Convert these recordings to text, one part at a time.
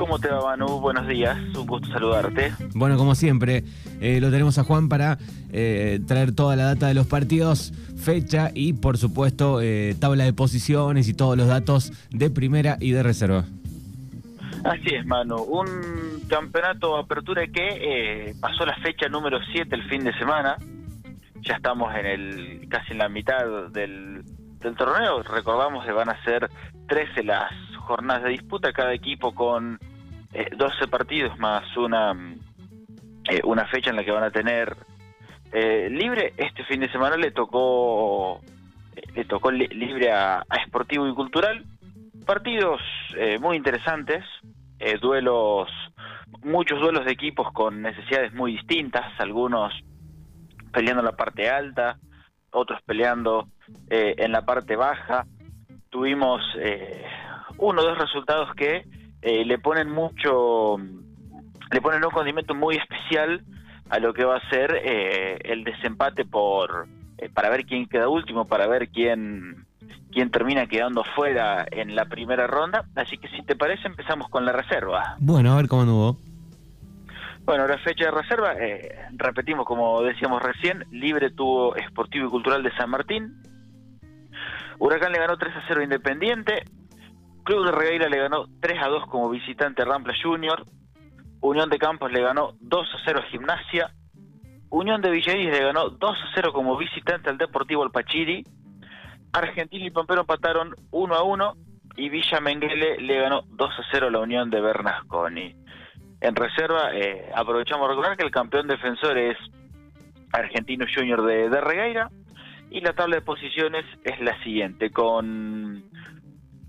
¿Cómo te va, Manu? Buenos días, un gusto saludarte. Bueno, como siempre, eh, lo tenemos a Juan para eh, traer toda la data de los partidos, fecha y, por supuesto, eh, tabla de posiciones y todos los datos de primera y de reserva. Así es, Manu. Un campeonato apertura que pasó la fecha número 7 el fin de semana. Ya estamos en el casi en la mitad del, del torneo. Recordamos que van a ser 13 las jornadas de disputa, cada equipo con 12 partidos más una, eh, una fecha en la que van a tener eh, libre. Este fin de semana le tocó eh, le tocó libre a, a, Esportivo y Cultural. Partidos muy interesantes, duelos, muchos duelos de equipos con necesidades muy distintas, algunos peleando en la parte alta, otros peleando en la parte baja. Tuvimos uno o dos resultados que eh, le ponen mucho, le ponen un condimento muy especial a lo que va a ser eh, el desempate por eh, para ver quién queda último, para ver quién quién termina quedando fuera en la primera ronda. Así que si te parece empezamos con la reserva. Bueno, a ver cómo anduvo. Bueno, la fecha de reserva, repetimos como decíamos recién, libre tuvo Esportivo y Cultural de San Martín. Huracán le ganó 3 a 0 Independiente, Club de Regueira le ganó 3 a 2 como visitante a Rampla Junior. Unión de Campos le ganó 2 a 0 a Gimnasia. Unión de Villairis le ganó 2 a 0 como visitante al Deportivo Alpachiri. Argentina y Pampero empataron 1 a 1 y Villa Menguele le ganó 2 a 0 a la Unión de Bernasconi. En reserva, eh, aprovechamos a recordar que el campeón defensor es Argentino Junior de, de Regueira y la tabla de posiciones es la siguiente, con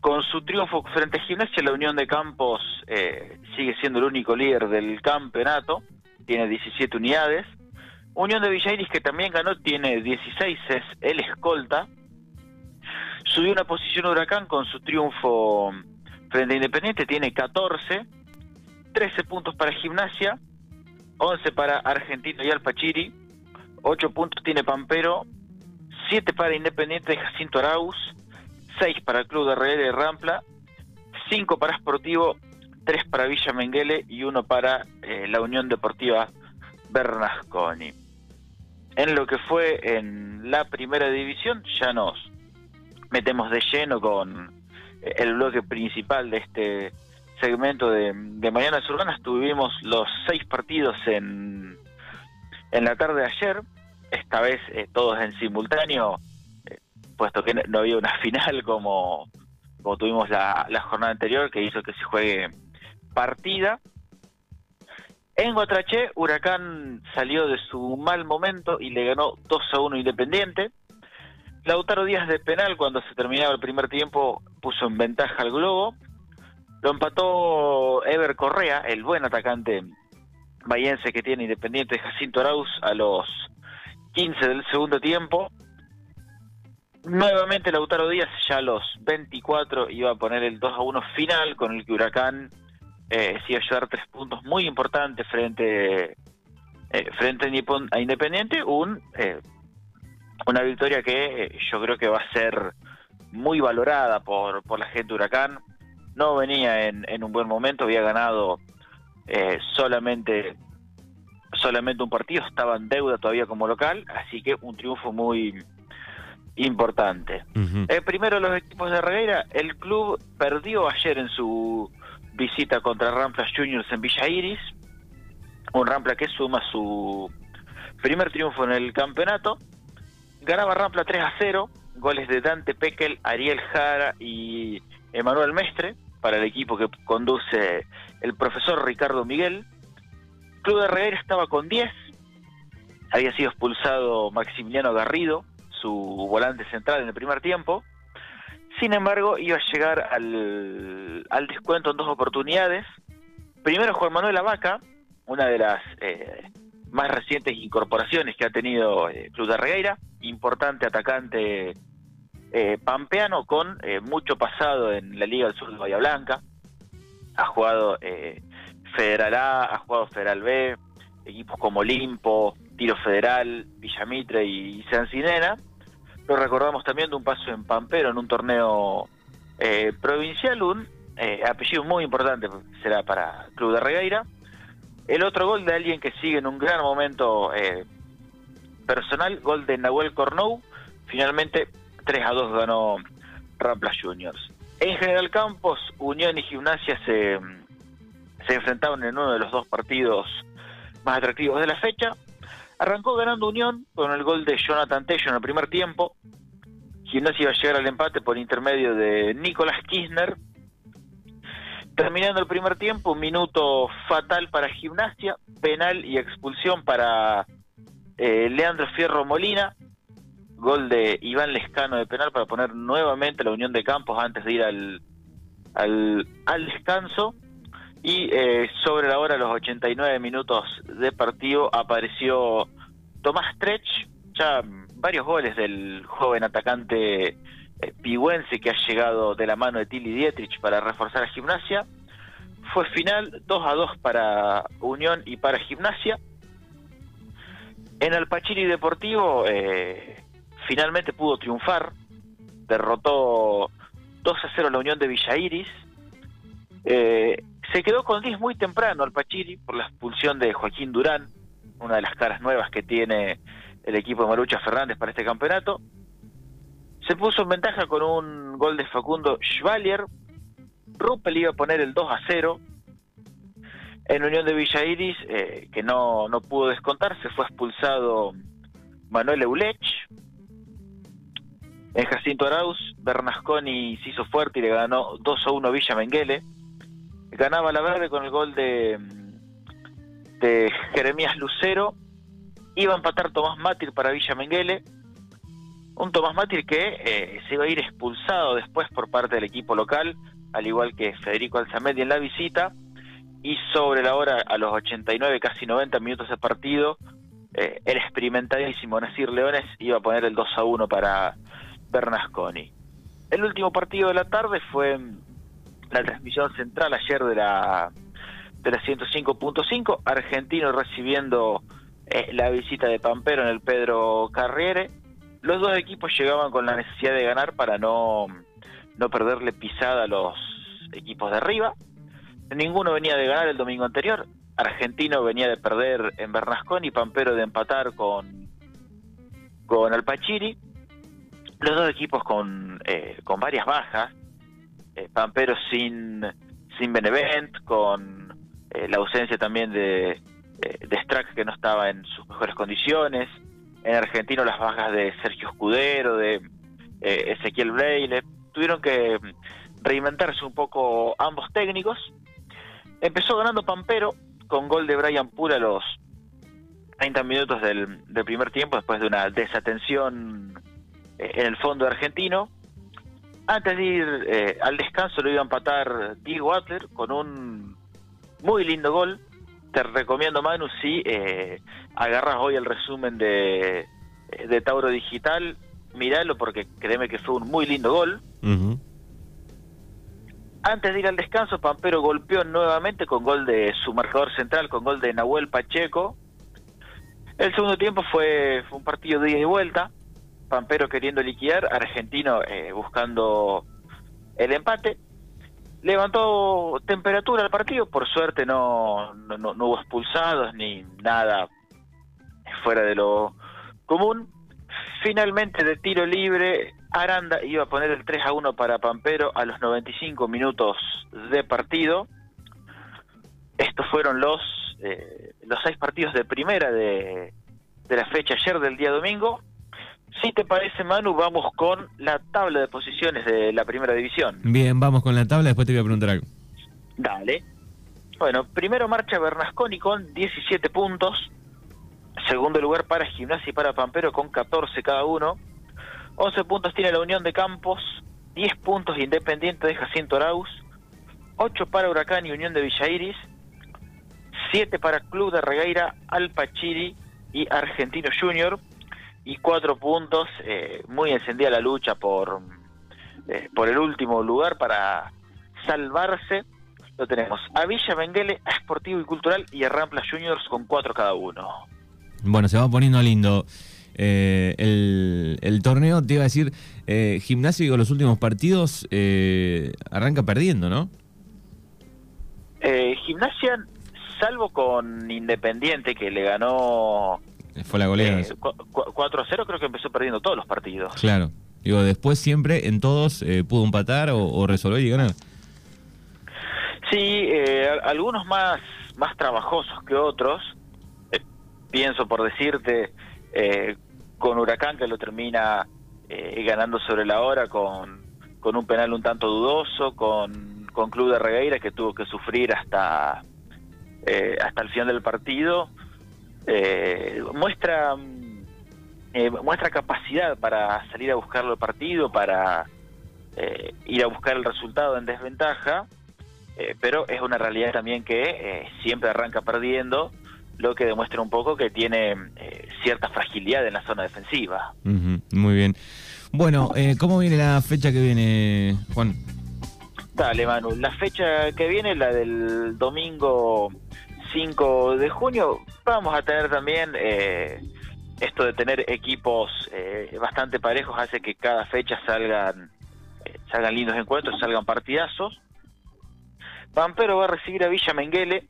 con su triunfo frente a Gimnasia, la Unión de Campos eh, sigue siendo el único líder del campeonato, tiene 17 unidades. Unión de Villairis, que también ganó, tiene 16, es el escolta. Subió una posición Huracán con su triunfo frente a Independiente, tiene 14. 13 puntos para Gimnasia, 11 para Argentino y Alpachiri, 8 puntos tiene Pampero, 7 para Independiente de Jacinto Arauz, 6 para el Club de RL Rampla, 5 para Sportivo, 3 para Villa Menguele y 1 para eh, la Unión Deportiva Bernasconi. En lo que fue en la primera división ya nos metemos de lleno con eh, el bloque principal de este segmento de, de Mañanas Urbanas. Tuvimos los seis partidos en, en la tarde de ayer, esta vez eh, todos en simultáneo puesto que no había una final como, como tuvimos la, jornada anterior, que hizo que se juegue partida. En Guatraché, Huracán salió de su mal momento y le ganó 2 a 1 Independiente. Lautaro Díaz de penal, cuando se terminaba el primer tiempo, puso en ventaja al Globo. Lo empató Ever Correa, el buen atacante bayense que tiene Independiente Jacinto Arauz, a los 15 del segundo tiempo. Nuevamente Lautaro Díaz ya a los 24 iba a poner el 2 a 1 final con el que Huracán eh, sí iba a llevar tres puntos muy importantes frente eh, frente a Independiente, un eh, una victoria que eh, yo creo que va a ser muy valorada por, por la gente de Huracán. No venía en, en un buen momento, había ganado solamente solamente un partido, estaba en deuda todavía como local, así que un triunfo muy importante. Eh, primero los equipos de Regueira, el club perdió ayer en su visita contra Rampla Juniors en Villa Iris, un Rampla que suma su primer triunfo en el campeonato, ganaba Rampla 3 a 0, goles de Dante Pekel, Ariel Jara y Emanuel Mestre, para el equipo que conduce el profesor Ricardo Miguel. Club de Regueira estaba con 10, había sido expulsado Maximiliano Garrido, su volante central en el primer tiempo. Sin embargo, iba a llegar al, descuento en dos oportunidades. Primero Juan Manuel Abaca, una de las eh, más recientes incorporaciones que ha tenido eh, Club de Regueira, importante atacante eh, pampeano con mucho pasado en la Liga del Sur de Bahía Blanca. Ha jugado Federal A, ha jugado Federal B, equipos como Limpo, Tiro Federal, Villamitre y Sancinena. Lo recordamos también de un paso en Pampero en un torneo eh, provincial, un eh, apellido muy importante será para Club de Regueira. El otro gol de alguien que sigue en un gran momento eh, personal, gol de Nahuel Cornou. Finalmente 3 a 2 ganó Rampla Juniors. En General Campos, Unión y Gimnasia se, se enfrentaron en uno de los dos partidos más atractivos de la fecha. Arrancó ganando Unión con el gol de Jonathan Tello en el primer tiempo. Gimnasia iba a llegar al empate por intermedio de Nicolás Kirchner. Terminando el primer tiempo, un minuto fatal para Gimnasia, penal y expulsión para eh, Leandro Fierro Molina, gol de Iván Lescano de penal para poner nuevamente la Unión de Campos antes de ir al, al, descanso. Y eh, sobre la hora, los 89 minutos de partido, apareció Tomás Trech, ya varios goles del joven atacante eh, pigüense que ha llegado de la mano de Tilly Dietrich para reforzar a Gimnasia. Fue final 2 a 2 para Unión y para Gimnasia. En el Pachiri Deportivo eh, finalmente pudo triunfar, derrotó 2 a 0 la Unión de Villa Iris. Eh, se quedó con 10 muy temprano al Pachiri por la expulsión de Joaquín Durán, una de las caras nuevas que tiene el equipo de Marucha Fernández para este campeonato. Se puso en ventaja con un gol de Facundo Schwalier. Ruppel iba a poner el 2 a 0. En Unión de Villa Iris, eh, que no, no pudo descontar, se fue expulsado Manuel Eulech. En Jacinto Arauz, Bernasconi se hizo fuerte y le ganó 2 a 1 Villa Menguele. Ganaba la verde con el gol de, Jeremías Lucero. Iba a empatar Tomás Mátir para Villa Menguele. Un Tomás Mátir que eh, se iba a ir expulsado después por parte del equipo local, al igual que Federico Alzamedia en la visita. Y sobre la hora, a los 89, casi 90 minutos de partido, eh, el experimentadísimo Nasir Leones iba a poner el 2 a 1 para Bernasconi. El último partido de la tarde fue la transmisión central ayer de la de la 105.5, Argentino recibiendo eh, la visita de Pampero en el Pedro Carriere. Los dos equipos llegaban con la necesidad de ganar para no, no perderle pisada a los equipos de arriba. Ninguno venía de ganar el domingo anterior. Argentino venía de perder en Bernasconi y Pampero de empatar con, con Alpachiri los dos equipos con, eh, con varias bajas, Pampero sin, sin Benevent, con eh, la ausencia también de, de Strack que no estaba en sus mejores condiciones, en Argentino las bajas de Sergio Escudero, de Ezequiel Breile, tuvieron que reinventarse un poco ambos técnicos. Empezó ganando Pampero con gol de Brian Pura a los 30 minutos del primer tiempo después de una desatención en el fondo argentino. Antes de ir eh, al descanso lo iba a empatar Diego Adler con un muy lindo gol. Te recomiendo, Manu, si eh, agarras hoy el resumen de, de Tauro Digital, míralo porque créeme que fue un muy lindo gol. Antes de ir al descanso, Pampero golpeó nuevamente con gol de su marcador central, con gol de Nahuel Pacheco. El segundo tiempo fue, fue un partido de ida y vuelta. Pampero queriendo liquidar, Argentino eh, buscando el empate. Levantó temperatura al partido, por suerte no, no, hubo expulsados ni nada fuera de lo común. Finalmente de tiro libre, Aranda iba a poner el 3 a 1 para Pampero a los 95 minutos de partido. Estos fueron los, eh, los seis partidos de primera de, de la fecha ayer del día domingo. Si te parece, Manu, vamos con la tabla de posiciones de la primera división. Bien, vamos con la tabla, después te voy a preguntar algo. Dale. Bueno, primero marcha Bernasconi con 17 puntos. Segundo lugar para Gimnasia y para Pampero con 14 cada uno. 11 puntos tiene la Unión de Campos. 10 puntos Independiente de Jacinto Arauz. 8 para Huracán y Unión de Villa Iris. 7 para Club de Regueira, Alpachiri y Argentino Junior y cuatro puntos, eh, muy encendida la lucha por, eh, por el último lugar para salvarse. Lo tenemos a Villa Menguele, a Esportivo y Cultural y a Rampla Juniors con cuatro cada uno. Bueno, se va poniendo lindo eh, el, el, torneo. Te iba a decir, Gimnasio, los últimos partidos arranca perdiendo, ¿no? Eh, gimnasia, salvo con Independiente, que le ganó... Fue la goleada. 4 a 0, creo que empezó perdiendo todos los partidos. Claro. Digo, después siempre en todos pudo empatar o, resolver y ganar. Sí, algunos más, más trabajosos que otros. pienso, por decirte, con Huracán, que lo termina eh, ganando sobre la hora con, con un penal un tanto dudoso, con, con Club de Regueira que tuvo que sufrir hasta, eh, hasta el final del partido, eh, muestra, muestra capacidad para salir a buscar el partido, para ir a buscar el resultado en desventaja, pero es una realidad también que siempre arranca perdiendo lo que demuestra un poco que tiene eh, cierta fragilidad en la zona defensiva. muy bien. Bueno, eh, ¿cómo viene la fecha que viene, Juan? Dale, Manu. La fecha que viene, la del domingo 5 de junio, vamos a tener también eh, esto de tener equipos bastante parejos, hace que cada fecha salgan, salgan lindos encuentros, salgan partidazos. Pampero va a recibir a Villa Menguele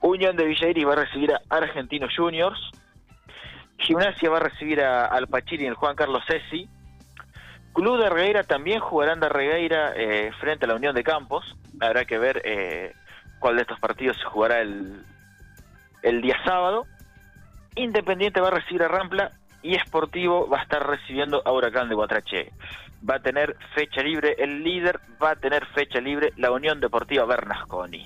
Unión de Villairi va a recibir a Argentinos Juniors. Gimnasia va a recibir a, al Pachiri y el Juan Carlos Cesi. Club de Regueira también jugarán de Regueira eh, frente a la Unión de Campos. Habrá que ver eh, cuál de estos partidos se jugará el, el día sábado. Independiente va a recibir a Rampla y Esportivo va a estar recibiendo a Huracán de Guatrache. Va a tener fecha libre el líder, va a tener fecha libre la Unión Deportiva Bernasconi.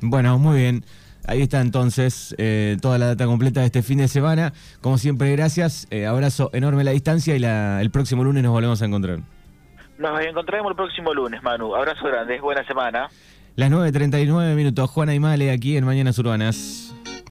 Bueno, muy bien. Ahí está entonces eh, toda la data completa de este fin de semana. Como siempre, gracias. Eh, abrazo enorme a la distancia y el próximo lunes nos volvemos a encontrar. Nos encontraremos el próximo lunes, Manu. Abrazo grande, buena semana. Las 9.39 minutos, Juana y aquí en Mañanas Urbanas.